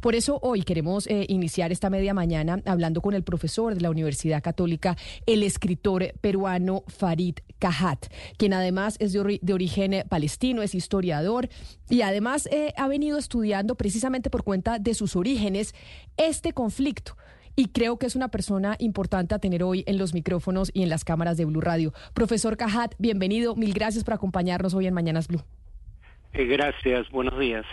Por eso hoy queremos eh, iniciar esta media mañana hablando con el profesor de la Universidad Católica, el escritor peruano Farid Cajat, quien además es de, origen palestino, es historiador y además eh, ha venido estudiando precisamente por cuenta de sus orígenes este conflicto y creo que es una persona importante a tener hoy en los micrófonos y en las cámaras de Blue Radio. Profesor Cajat, bienvenido. Mil gracias por acompañarnos hoy en Mañanas Blue. Eh, gracias, buenos días.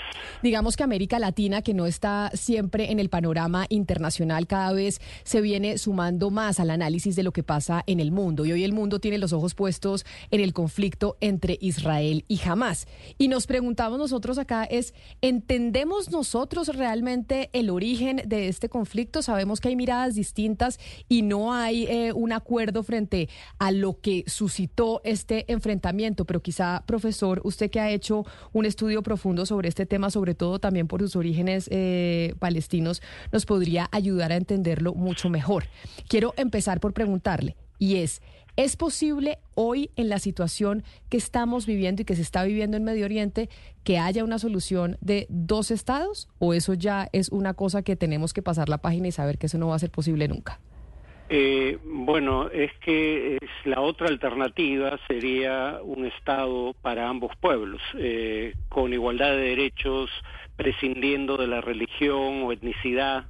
Digamos que América Latina, que no está siempre en el panorama internacional, cada vez se viene sumando más al análisis de lo que pasa en el mundo. Y hoy el mundo tiene los ojos puestos en el conflicto entre Israel y Hamas. Y nos preguntamos nosotros acá es, ¿entendemos nosotros realmente el origen de este conflicto? Sabemos que hay miradas distintas y no hay eh, un acuerdo frente a lo que suscitó este enfrentamiento. Pero quizá, profesor, usted que ha hecho un estudio profundo sobre este tema, sobre todo también por sus orígenes eh, palestinos, nos podría ayudar a entenderlo mucho mejor. Quiero empezar por preguntarle, y es, ¿es posible hoy en la situación que estamos viviendo y que se está viviendo en Medio Oriente que haya una solución de dos estados? ¿O eso ya es una cosa que tenemos que pasar la página y saber que eso no va a ser posible nunca? Eh, bueno, es que la otra alternativa sería un Estado para ambos pueblos, eh, con igualdad de derechos, prescindiendo de la religión o etnicidad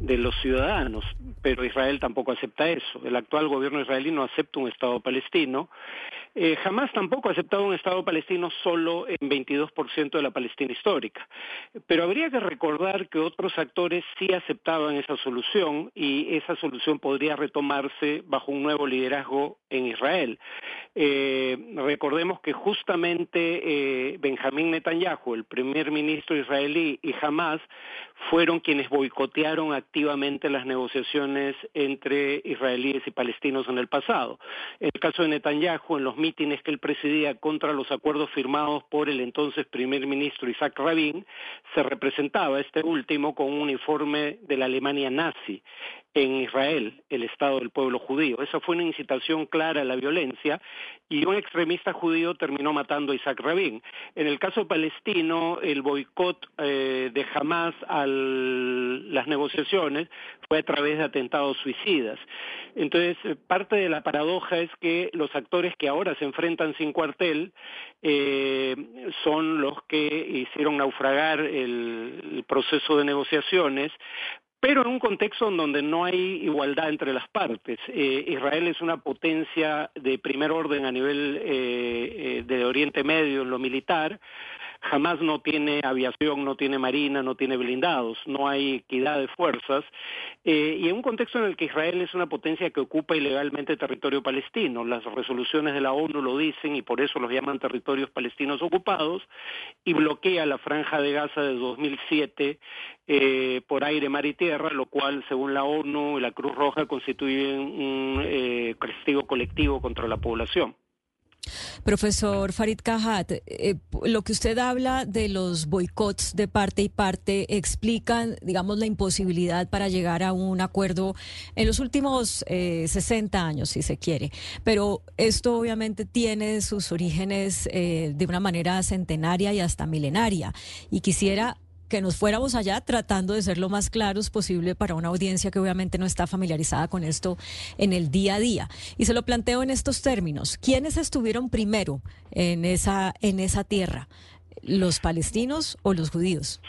de los ciudadanos. Pero Israel tampoco acepta eso. El actual gobierno israelí no acepta un Estado palestino eh, jamás tampoco ha aceptado un Estado palestino solo en 22% de la Palestina histórica. Pero habría que recordar que otros actores sí aceptaban esa solución y esa solución podría retomarse bajo un nuevo liderazgo en Israel. Eh, recordemos que justamente eh, Benjamín Netanyahu, el primer ministro israelí, y Hamas fueron quienes boicotearon activamente las negociaciones entre israelíes y palestinos en el pasado. El caso de Netanyahu, en los mítines que él presidía contra los acuerdos firmados por el entonces primer ministro Isaac Rabin, se representaba este último con un uniforme de la Alemania nazi en Israel, el Estado del pueblo judío. Esa fue una incitación clara a la violencia y un extremista judío terminó matando a Isaac Rabin. En el caso palestino, el boicot eh, de Hamas a las negociaciones fue a través de atentados suicidas. Entonces, eh, parte de la paradoja es que los actores que ahora se enfrentan sin cuartel eh, son los que hicieron naufragar el proceso de negociaciones pero en un contexto en donde no hay igualdad entre las partes. Eh, Israel es una potencia de primer orden a nivel eh, eh, de Oriente Medio en lo militar, jamás no tiene aviación, no tiene marina, no tiene blindados, no hay equidad de fuerzas, eh, y en un contexto en el que Israel es una potencia que ocupa ilegalmente territorio palestino, las resoluciones de la ONU lo dicen y por eso los llaman territorios palestinos ocupados, y bloquea la franja de Gaza de 2007 eh, por aire, mar y tierra, lo cual, según la ONU y la Cruz Roja, constituye un eh, castigo colectivo contra la población. Profesor Farid Kahat, eh, lo que usted habla de los boicots de parte y parte explican, digamos, la imposibilidad para llegar a un acuerdo en los últimos 60 eh, años, si se quiere. Pero esto obviamente tiene sus orígenes eh, de una manera centenaria y hasta milenaria. Y quisiera que nos fuéramos allá tratando de ser lo más claros posible para una audiencia que obviamente no está familiarizada con esto en el día a día. Y se lo planteo en estos términos. ¿Quiénes estuvieron primero en esa, en esa tierra? ¿Los palestinos o los judíos?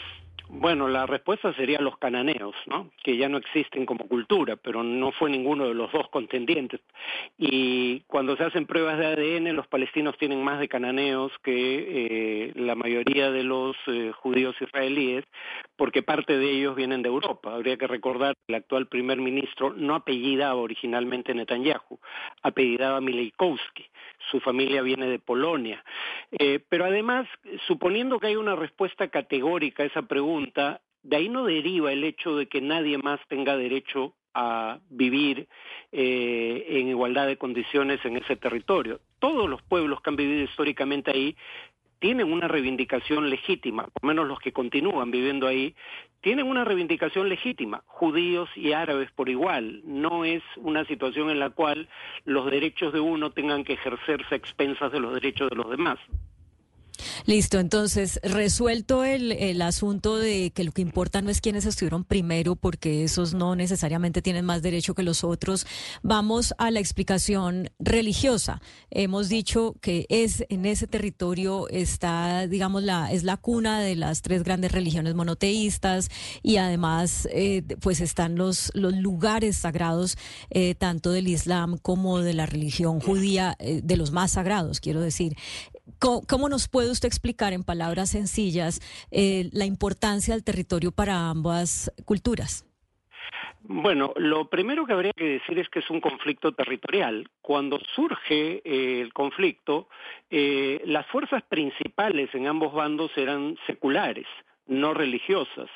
Bueno, la respuesta sería los cananeos, ¿no? que ya no existen como cultura, pero no fue ninguno de los dos contendientes. Y cuando se hacen pruebas de ADN, los palestinos tienen más de cananeos que eh, la mayoría de los eh, judíos israelíes, porque parte de ellos vienen de Europa. Habría que recordar que el actual primer ministro no apellidaba originalmente Netanyahu, apellidaba Mileikowski. Su familia viene de Polonia. Eh, pero además, suponiendo que hay una respuesta categórica a esa pregunta, de ahí no deriva el hecho de que nadie más tenga derecho a vivir eh, en igualdad de condiciones en ese territorio. Todos los pueblos que han vivido históricamente ahí tienen una reivindicación legítima, por lo menos los que continúan viviendo ahí, tienen una reivindicación legítima, judíos y árabes por igual. No es una situación en la cual los derechos de uno tengan que ejercerse a expensas de los derechos de los demás. Listo, entonces, resuelto el, el, asunto de que lo que importa no es quiénes estuvieron primero, porque esos no necesariamente tienen más derecho que los otros, vamos a la explicación religiosa. Hemos dicho que es en ese territorio está, digamos, la, es la cuna de las tres grandes religiones monoteístas y además, eh, pues están los, los lugares sagrados, eh, tanto del Islam como de la religión judía, eh, de los más sagrados, quiero decir. ¿Cómo, nos puede usted explicar en palabras sencillas eh, la importancia del territorio para ambas culturas? Bueno, lo primero que habría que decir es que es un conflicto territorial. Cuando surge eh, el conflicto, eh, las fuerzas principales en ambos bandos eran seculares no religiosas.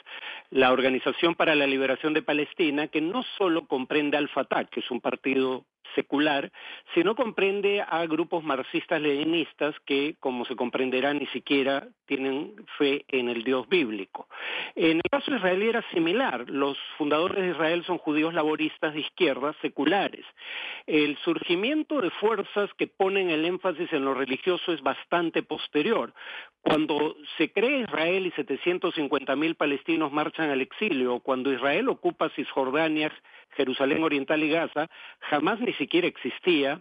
La Organización para la Liberación de Palestina, que no solo comprende al Fatah, que es un partido secular, sino comprende a grupos marxistas-leninistas que, como se comprenderá, ni siquiera tienen fe en el Dios bíblico. En el caso israelí era similar. Los fundadores de Israel son judíos laboristas de izquierda, seculares. El surgimiento de fuerzas que ponen el énfasis en lo religioso es bastante posterior. Cuando se crea Israel y 700 150.000 palestinos marchan al exilio. Cuando Israel ocupa Cisjordania, Jerusalén Oriental y Gaza, jamás ni siquiera existía.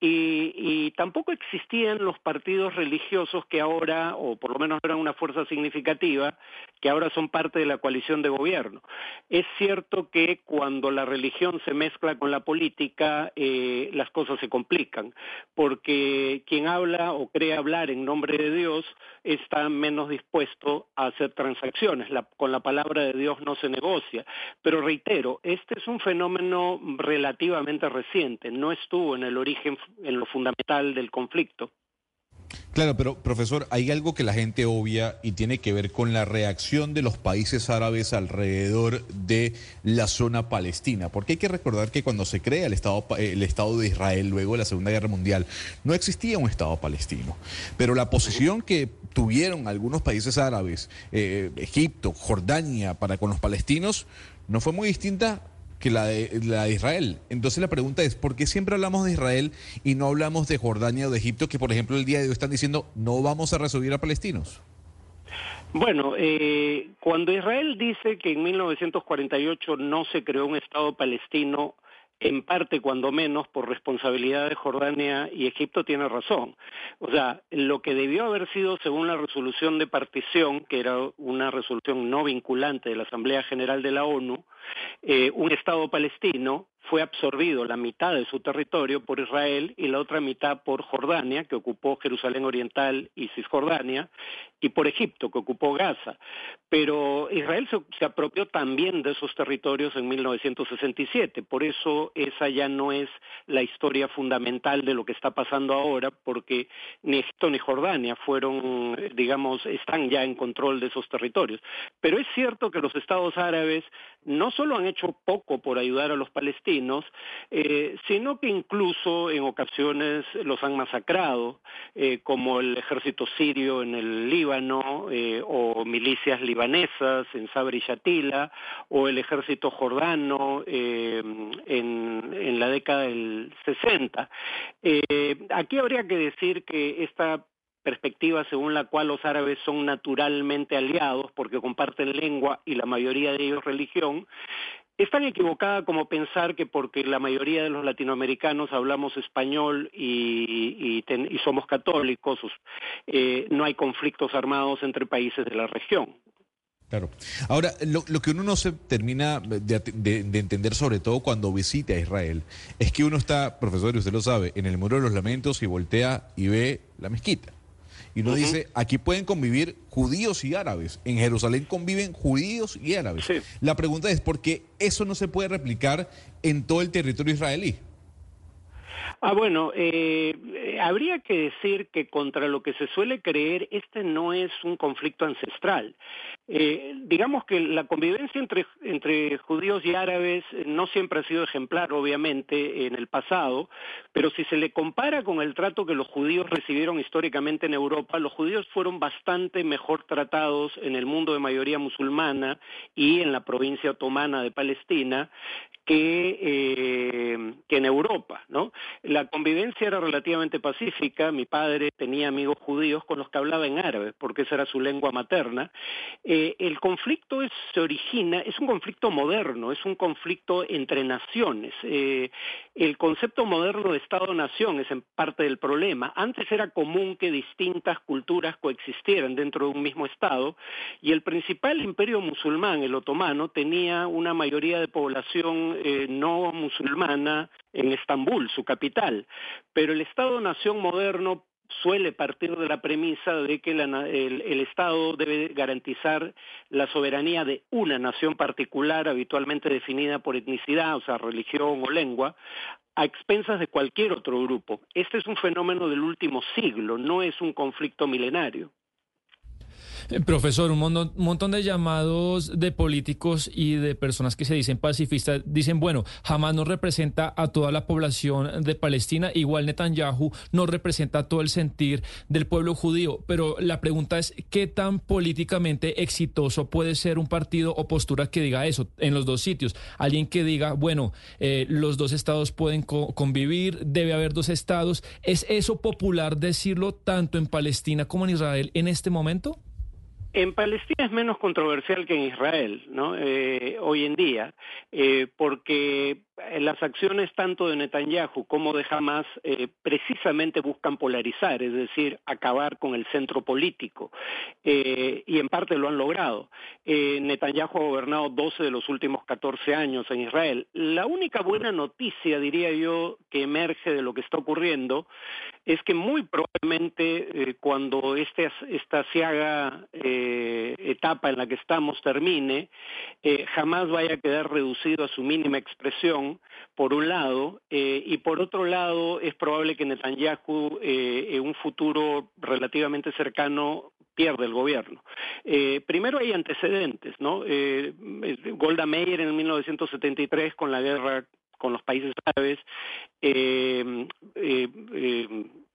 Y, y, tampoco existían los partidos religiosos que ahora, o por lo menos eran una fuerza significativa, que ahora son parte de la coalición de gobierno. Es cierto que cuando la religión se mezcla con la política, eh, las cosas se complican, porque quien habla o cree hablar en nombre de Dios está menos dispuesto a hacer transacciones. con la palabra de Dios no se negocia. Pero reitero, este es un fenómeno relativamente reciente, no estuvo en el origen en lo fundamental del conflicto. Claro, pero profesor, hay algo que la gente obvia y tiene que ver con la reacción de los países árabes alrededor de la zona palestina, porque hay que recordar que cuando se crea el Estado, el Estado de Israel luego de la Segunda Guerra Mundial, no existía un Estado palestino, pero la posición que tuvieron algunos países árabes, eh, Egipto, Jordania, para con los palestinos, no fue muy distinta que la de, la de Israel. Entonces la pregunta es, ¿por qué siempre hablamos de Israel y no hablamos de Jordania o de Egipto, que por ejemplo el día de hoy están diciendo no vamos a recibir a palestinos? Bueno, eh, cuando Israel dice que en 1948 no se creó un Estado palestino, en parte cuando menos por responsabilidad de Jordania y Egipto tiene razón. O sea, lo que debió haber sido según la resolución de partición, que era una resolución no vinculante de la Asamblea General de la ONU, eh, un Estado palestino fue absorbido la mitad de su territorio por Israel y la otra mitad por Jordania, que ocupó Jerusalén Oriental y Cisjordania, y por Egipto, que ocupó Gaza. Pero Israel se, apropió también de esos territorios en 1967, por eso esa ya no es la historia fundamental de lo que está pasando ahora, porque ni Egipto ni Jordania fueron, digamos, están ya en control de esos territorios. Pero es cierto que los estados árabes no solo han hecho poco por ayudar a los palestinos, eh, sino que incluso en ocasiones los han masacrado, eh, como el ejército sirio en el Líbano, eh, o milicias libanesas en Sabri y Shatila, o el ejército jordano en, en, la década del 60. aquí habría que decir que esta perspectiva según la cual los árabes son naturalmente aliados porque comparten lengua y la mayoría de ellos religión, es tan equivocada como pensar que porque la mayoría de los latinoamericanos hablamos español y, somos católicos, eh, no hay conflictos armados entre países de la región. Claro. Ahora, lo, que uno no se termina de, de, entender, sobre todo cuando visita a Israel, es que uno está, profesor, y usted lo sabe, en el muro de los lamentos y voltea y ve la mezquita. Y uno dice, aquí pueden convivir judíos y árabes. En Jerusalén conviven judíos y árabes. La pregunta es, ¿por qué eso no se puede replicar en todo el territorio israelí? Ah, bueno, eh, eh, habría que decir que contra lo que se suele creer, este no es un conflicto ancestral. Eh, digamos que la convivencia entre, entre judíos y árabes no siempre ha sido ejemplar, obviamente, en el pasado, pero si se le compara con el trato que los judíos recibieron históricamente en Europa, los judíos fueron bastante mejor tratados en el mundo de mayoría musulmana y en la provincia otomana de Palestina que, eh, que en Europa. ¿no? La convivencia era relativamente pacífica, mi padre tenía amigos judíos con los que hablaba en árabe, porque esa era su lengua materna. Eh, el conflicto es, se origina, es un conflicto moderno, es un conflicto entre naciones. Eh, el concepto moderno de Estado-nación es en parte del problema. Antes era común que distintas culturas coexistieran dentro de un mismo Estado y el principal imperio musulmán, el otomano, tenía una mayoría de población eh, no musulmana en Estambul, su capital. Pero el Estado-nación moderno suele partir de la premisa de que el, Estado debe garantizar la soberanía de una nación particular, habitualmente definida por etnicidad, o sea, religión o lengua, a expensas de cualquier otro grupo. Este es un fenómeno del último siglo, no es un conflicto milenario. Eh, profesor, un montón, de llamados de políticos y de personas que se dicen pacifistas dicen, bueno, jamás no representa a toda la población de Palestina, igual Netanyahu no representa todo el sentir del pueblo judío, pero la pregunta es, ¿qué tan políticamente exitoso puede ser un partido o postura que diga eso en los dos sitios? Alguien que diga, bueno, eh, los dos estados pueden convivir, debe haber dos estados. ¿Es eso popular decirlo tanto en Palestina como en Israel en este momento? En Palestina es menos controversial que en Israel, ¿no? Eh, hoy en día, eh, porque las acciones tanto de Netanyahu como de Hamas eh, precisamente buscan polarizar, es decir, acabar con el centro político, y en parte lo han logrado. Netanyahu ha gobernado 12 de los últimos 14 años en Israel. La única buena noticia, diría yo, que emerge de lo que está ocurriendo es que muy probablemente cuando este, esta eh, etapa en la que estamos termine, eh, jamás vaya a quedar reducido a su mínima expresión, por un lado, eh, y por otro lado es probable que Netanyahu en un futuro relativamente cercano pierde el gobierno. primero hay antecedentes, ¿no? Golda Meir en 1973 con la guerra con los países árabes,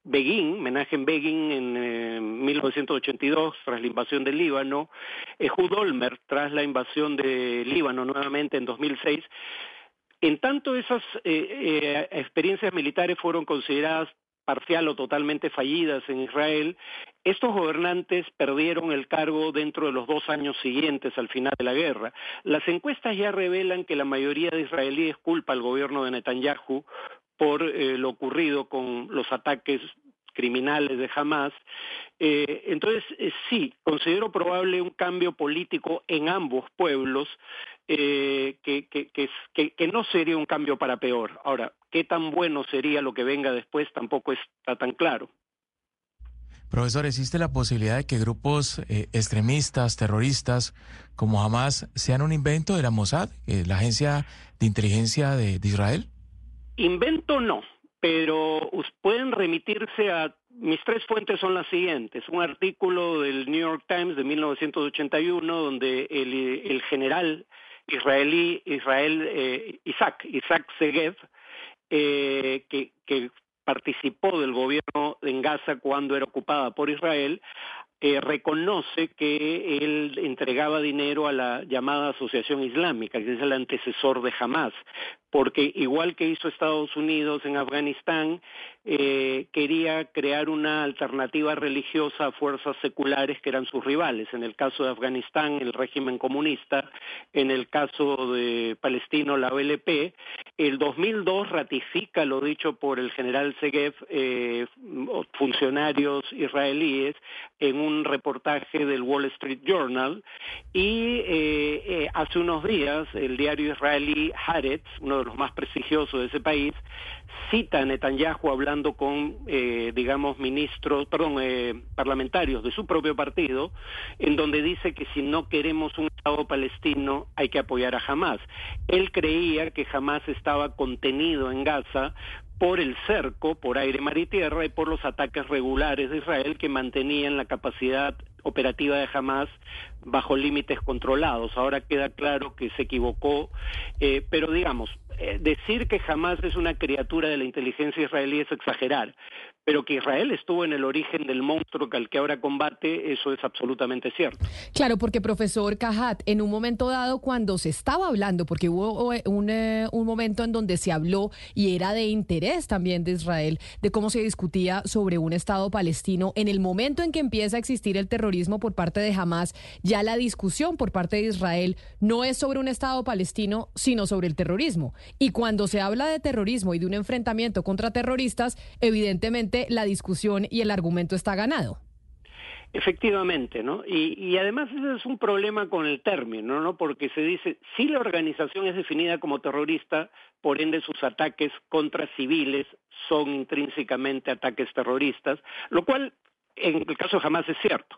Begin, Menachem Begin en 1982 eh, tras la invasión del Líbano, Ehud Olmer tras la invasión de Líbano nuevamente en 2006. En tanto esas eh, eh, experiencias militares fueron consideradas parcial o totalmente fallidas en Israel, estos gobernantes perdieron el cargo dentro de los dos años siguientes al final de la guerra. Las encuestas ya revelan que la mayoría de israelíes culpa al gobierno de Netanyahu por eh, lo ocurrido con los ataques criminales de Hamas. Entonces, sí, considero probable un cambio político en ambos pueblos, que, que, no sería un cambio para peor. Ahora, qué tan bueno sería lo que venga después tampoco está tan claro. Profesor, ¿existe la posibilidad de que grupos extremistas, terroristas, como Hamas, sean un invento de la Mossad, la agencia de inteligencia de Israel? Invento no, pero pueden remitirse a mis tres fuentes son las siguientes. Un artículo del New York Times de 1981 donde el, general israelí Israel eh, Isaac, Isaac Segev, eh, que, que participó del gobierno en Gaza cuando era ocupada por Israel, eh, reconoce que él entregaba dinero a la llamada Asociación Islámica, que es el antecesor de Hamas, porque igual que hizo Estados Unidos en Afganistán, eh, quería crear una alternativa religiosa a fuerzas seculares que eran sus rivales. En el caso de Afganistán, el régimen comunista, en el caso de Palestino, la OLP. El 2002 ratifica lo dicho por el general Segev, eh, funcionarios israelíes, en un reportaje del Wall Street Journal. Y eh, hace unos días, el diario israelí Haaretz, uno de los más prestigiosos de ese país, cita Netanyahu hablando con, eh, digamos, ministros, perdón, eh, parlamentarios de su propio partido, en donde dice que si no queremos un Estado palestino hay que apoyar a Hamas. Él creía que Hamas estaba contenido en Gaza por el cerco, por aire, mar y tierra, y por los ataques regulares de Israel que mantenían la capacidad operativa de Hamas bajo límites controlados. Ahora queda claro que se equivocó, eh, pero digamos, eh, decir que Hamas es una criatura de la inteligencia israelí es exagerar, pero que Israel estuvo en el origen del monstruo que al que ahora combate, eso es absolutamente cierto. Claro, porque profesor Cajat, en un momento dado cuando se estaba hablando, porque hubo eh, un, eh, un momento en donde se habló y era de interés también de Israel, de cómo se discutía sobre un Estado palestino, en el momento en que empieza a existir el terrorismo por parte de Hamas, ya la discusión por parte de Israel no es sobre un Estado palestino, sino sobre el terrorismo. Y cuando se habla de terrorismo y de un enfrentamiento contra terroristas, evidentemente la discusión y el argumento está ganado. Efectivamente, ¿no? Y, además ese es un problema con el término, ¿no? Porque se dice, si la organización es definida como terrorista, por ende sus ataques contra civiles son intrínsecamente ataques terroristas, lo cual en el caso Hamas es cierto.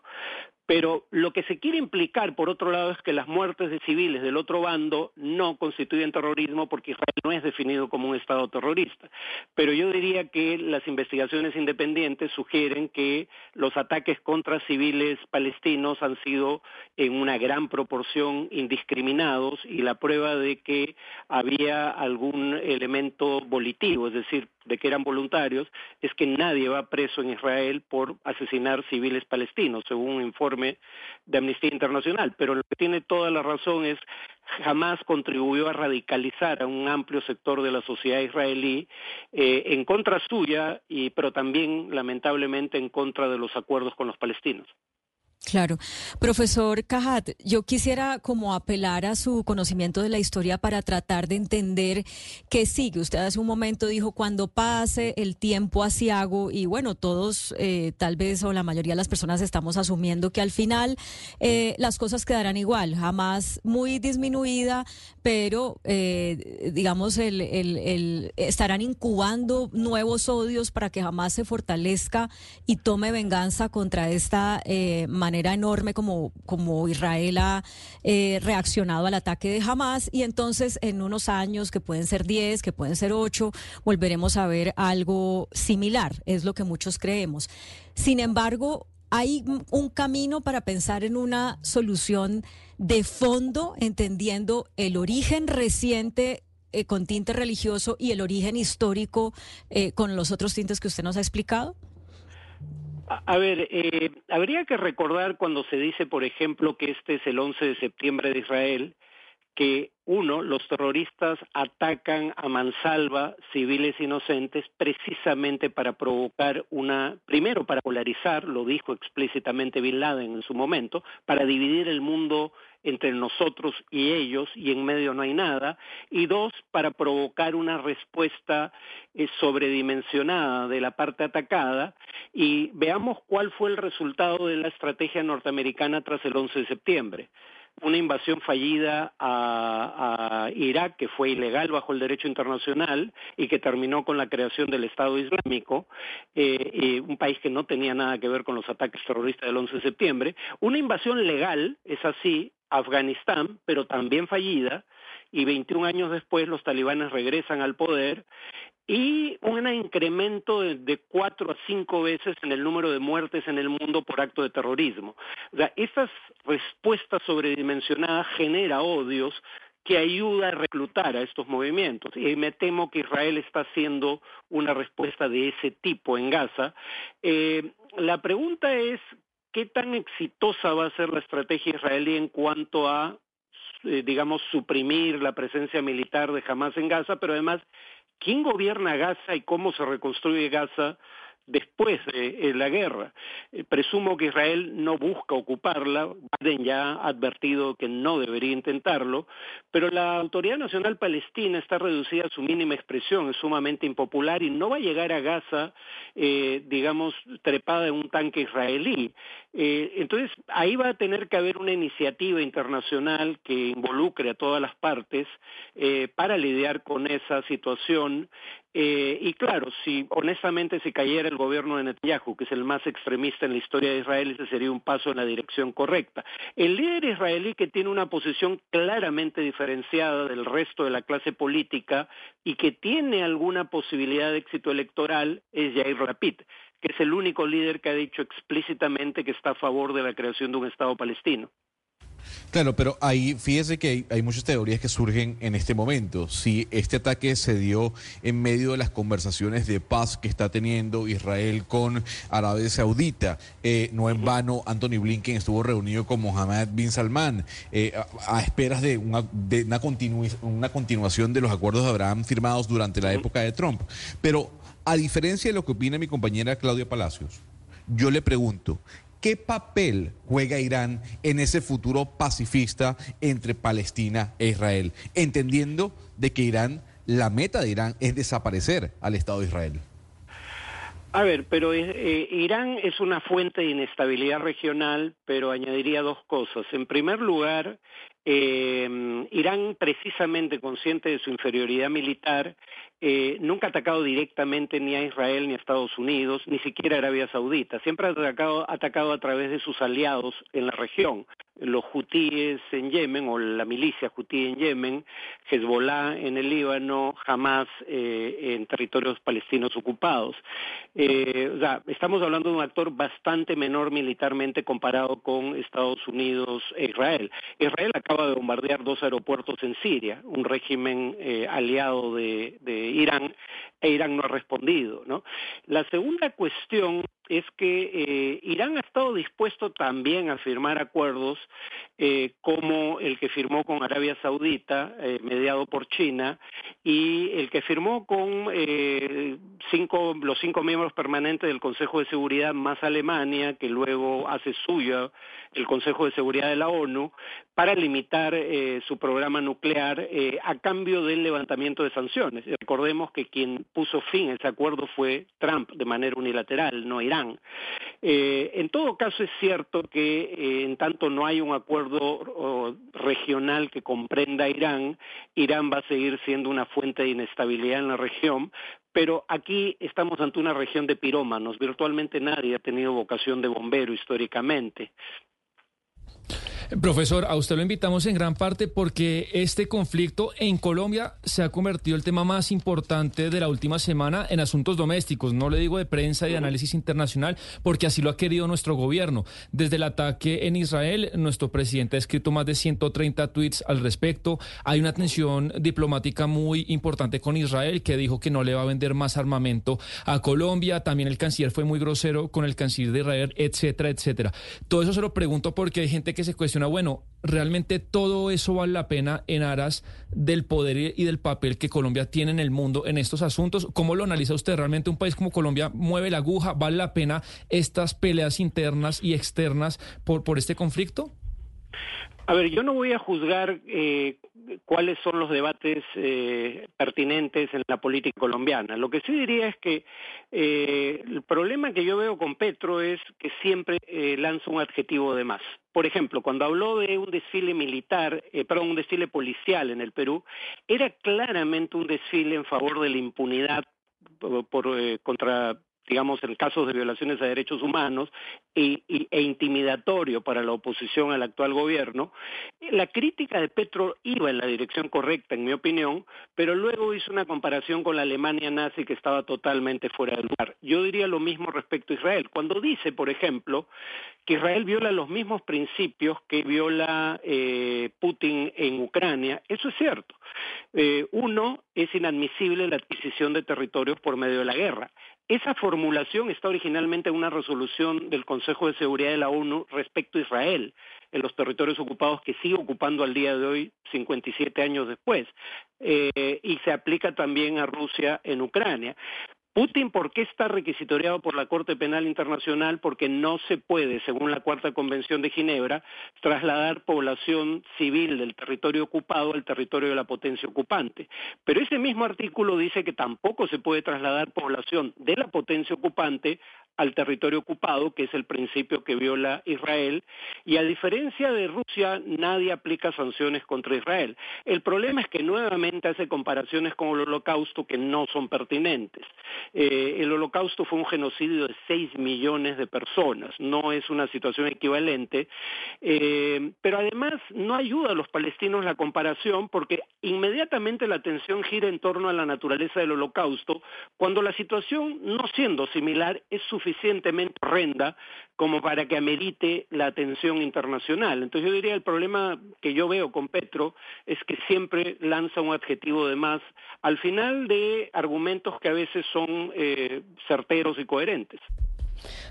Pero lo que se quiere implicar, por otro lado, es que las muertes de civiles del otro bando no constituyen terrorismo porque Israel no es definido como un Estado terrorista. Pero yo diría que las investigaciones independientes sugieren que los ataques contra civiles palestinos han sido en una gran proporción indiscriminados y la prueba de que había algún elemento volitivo, es decir, de que eran voluntarios, es que nadie va preso en Israel por asesinar civiles palestinos, según un informe de Amnistía Internacional. Pero lo que tiene toda la razón es jamás contribuyó a radicalizar a un amplio sector de la sociedad israelí eh, en contra suya, y, pero también lamentablemente en contra de los acuerdos con los palestinos. Claro. Profesor Cajat, yo quisiera como apelar a su conocimiento de la historia para tratar de entender qué sigue. Usted hace un momento dijo, cuando pase el tiempo asiago, y bueno, todos eh, tal vez o la mayoría de las personas estamos asumiendo que al final eh, las cosas quedarán igual, jamás muy disminuida, pero eh, digamos, el, estarán incubando nuevos odios para que jamás se fortalezca y tome venganza contra esta manera manera enorme como, como Israel ha eh, reaccionado al ataque de Hamas y entonces en unos años, que pueden ser 10, que pueden ser 8, volveremos a ver algo similar, es lo que muchos creemos. Sin embargo, hay un camino para pensar en una solución de fondo, entendiendo el origen reciente eh, con tinte religioso y el origen histórico eh, con los otros tintes que usted nos ha explicado? A, ver, eh, habría que recordar cuando se dice, por ejemplo, que este es el 11 de septiembre de Israel, que uno, los terroristas atacan a mansalva civiles inocentes precisamente para provocar una, primero para polarizar, lo dijo explícitamente Bin Laden en su momento, para dividir el mundo entre nosotros y ellos y en medio no hay nada, y dos, para provocar una respuesta eh, sobredimensionada de la parte atacada y veamos cuál fue el resultado de la estrategia norteamericana tras el 11 de septiembre una invasión fallida a, Irak que fue ilegal bajo el derecho internacional y que terminó con la creación del Estado Islámico, eh, un país que no tenía nada que ver con los ataques terroristas del 11 de septiembre, una invasión legal, es así, Afganistán, pero también fallida, y 21 años después los talibanes regresan al poder y un incremento de, cuatro a cinco veces en el número de muertes en el mundo por acto de terrorismo. O sea, estas respuestas sobredimensionadas genera odios que ayuda a reclutar a estos movimientos. Y me temo que Israel está haciendo una respuesta de ese tipo en Gaza. Eh, la pregunta es, ¿qué tan exitosa va a ser la estrategia israelí en cuanto a, eh, digamos, suprimir la presencia militar de Hamas en Gaza, pero además quién gobierna Gaza y cómo se reconstruye Gaza después de la guerra. Eh, presumo que Israel no busca ocuparla, Biden ya ha advertido que no debería intentarlo, pero la Autoridad Nacional Palestina está reducida a su mínima expresión, es sumamente impopular y no va a llegar a Gaza, eh, digamos, trepada en un tanque israelí. Eh, entonces, ahí va a tener que haber una iniciativa internacional que involucre a todas las partes para lidiar con esa situación eh, y claro, si honestamente se cayera el gobierno de Netanyahu, que es el más extremista en la historia de Israel, ese sería un paso en la dirección correcta. El líder israelí que tiene una posición claramente diferenciada del resto de la clase política y que tiene alguna posibilidad de éxito electoral es Yair Lapid, que es el único líder que ha dicho explícitamente que está a favor de la creación de un Estado palestino. Claro, pero ahí fíjese que hay, muchas teorías que surgen en este momento. Si este ataque se dio en medio de las conversaciones de paz que está teniendo Israel con Arabia Saudita, eh, no en vano Anthony Blinken estuvo reunido con Mohammed bin Salman eh, a, esperas de, una, de una, una continuación de los acuerdos de Abraham firmados durante la época de Trump. Pero a diferencia de lo que opina mi compañera Claudia Palacios, yo le pregunto, ¿Qué papel juega Irán en ese futuro pacifista entre Palestina e Israel? Entendiendo de que Irán, la meta de Irán es desaparecer al Estado de Israel. A ver, pero eh, Irán es una fuente de inestabilidad regional, pero añadiría dos cosas. En primer lugar, eh, Irán, precisamente consciente de su inferioridad militar, eh, nunca ha atacado directamente ni a Israel ni a Estados Unidos, ni siquiera a Arabia Saudita. Siempre ha atacado, atacado a través de sus aliados en la región, los hutíes en Yemen o la milicia hutí en Yemen, Hezbollah en el Líbano, Hamas eh, en territorios palestinos ocupados. Eh, o sea, estamos hablando de un actor bastante menor militarmente comparado con Estados Unidos e Israel. Israel acaba de bombardear dos aeropuertos en Siria, un régimen eh, aliado de, Irán, e Irán no ha respondido. ¿no? La segunda cuestión es que eh, Irán ha estado dispuesto también a firmar acuerdos eh, como el que firmó con Arabia Saudita, eh, mediado por China, y el que firmó con cinco, los cinco miembros permanentes del Consejo de Seguridad más Alemania, que luego hace suya el Consejo de Seguridad de la ONU, para limitar su programa nuclear a cambio del levantamiento de sanciones. Recordemos que quien puso fin a ese acuerdo fue Trump de manera unilateral, no. Eh, en todo caso es cierto que eh, en tanto no hay un acuerdo regional que comprenda Irán, Irán va a seguir siendo una fuente de inestabilidad en la región, pero aquí estamos ante una región de pirómanos. Virtualmente nadie ha tenido vocación de bombero históricamente. Profesor, a usted lo invitamos en gran parte porque este conflicto en Colombia se ha convertido el tema más importante de la última semana en asuntos domésticos. No le digo de prensa y de análisis internacional porque así lo ha querido nuestro gobierno. Desde el ataque en Israel, nuestro presidente ha escrito más de 130 tweets al respecto. Hay una tensión diplomática muy importante con Israel que dijo que no le va a vender más armamento a Colombia. También el canciller fue muy grosero con el canciller de Israel, etcétera, etcétera. Todo eso se lo pregunto porque hay gente que se cuestiona bueno, realmente todo eso vale la pena en aras del poder y del papel que Colombia tiene en el mundo en estos asuntos. ¿Cómo lo analiza usted? ¿Realmente un país como Colombia mueve la aguja? ¿Vale la pena estas peleas internas y externas por, por este conflicto? A ver, yo no voy a juzgar eh, cuáles son los debates eh, pertinentes en la política colombiana. Lo que sí diría es que eh, el problema que yo veo con Petro es que siempre lanza un adjetivo de más. Por ejemplo, cuando habló de un desfile militar, perdón, un desfile policial en el Perú, era claramente un desfile en favor de la impunidad por, contra digamos, en casos de violaciones a derechos humanos e, intimidatorio para la oposición al actual gobierno, la crítica de Petro iba en la dirección correcta, en mi opinión, pero luego hizo una comparación con la Alemania nazi que estaba totalmente fuera de lugar. Yo diría lo mismo respecto a Israel. Cuando dice, por ejemplo, que Israel viola los mismos principios que viola eh, Putin en Ucrania, eso es cierto. Eh, uno, es inadmisible la adquisición de territorios por medio de la guerra. Esa formulación está originalmente en una resolución del Consejo de Seguridad de la ONU respecto a Israel en los territorios ocupados que sigue ocupando al día de hoy, 57 años después, eh, y se aplica también a Rusia en Ucrania. Putin, ¿por qué está requisitoriado por la Corte Penal Internacional? Porque no se puede, según la Cuarta Convención de Ginebra, trasladar población civil del territorio ocupado al territorio de la potencia ocupante. Pero ese mismo artículo dice que tampoco se puede trasladar población de la potencia ocupante al territorio ocupado, que es el principio que viola Israel, y a diferencia de Rusia, nadie aplica sanciones contra Israel. El problema es que nuevamente hace comparaciones con el holocausto que no son pertinentes. Eh, el holocausto fue un genocidio de 6 millones de personas, no es una situación equivalente, eh, pero además no ayuda a los palestinos la comparación porque inmediatamente la atención gira en torno a la naturaleza del holocausto, cuando la situación, no siendo similar, es suficiente suficientemente horrenda como para que amerite la atención internacional. Entonces yo diría el problema que yo veo con Petro es que siempre lanza un adjetivo de más al final de argumentos que a veces son eh, certeros y coherentes.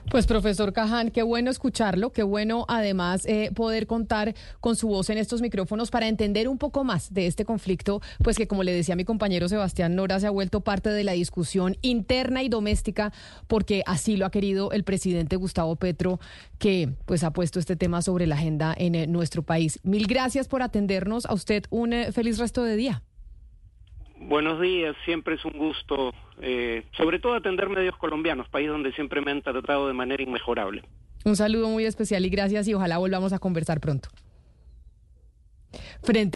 Pues profesor Caján, qué bueno escucharlo, qué bueno además eh, poder contar con su voz en estos micrófonos para entender un poco más de este conflicto, pues que como le decía mi compañero Sebastián Nora, se ha vuelto parte de la discusión interna y doméstica, porque así lo ha querido el presidente Gustavo Petro, que pues ha puesto este tema sobre la agenda en eh, nuestro país. Mil gracias por atendernos. A usted un eh, feliz resto de día. Buenos días, siempre es un gusto, eh, sobre todo atender medios colombianos, país donde siempre me han tratado de manera inmejorable. Un saludo muy especial y gracias y ojalá volvamos a conversar pronto. Frente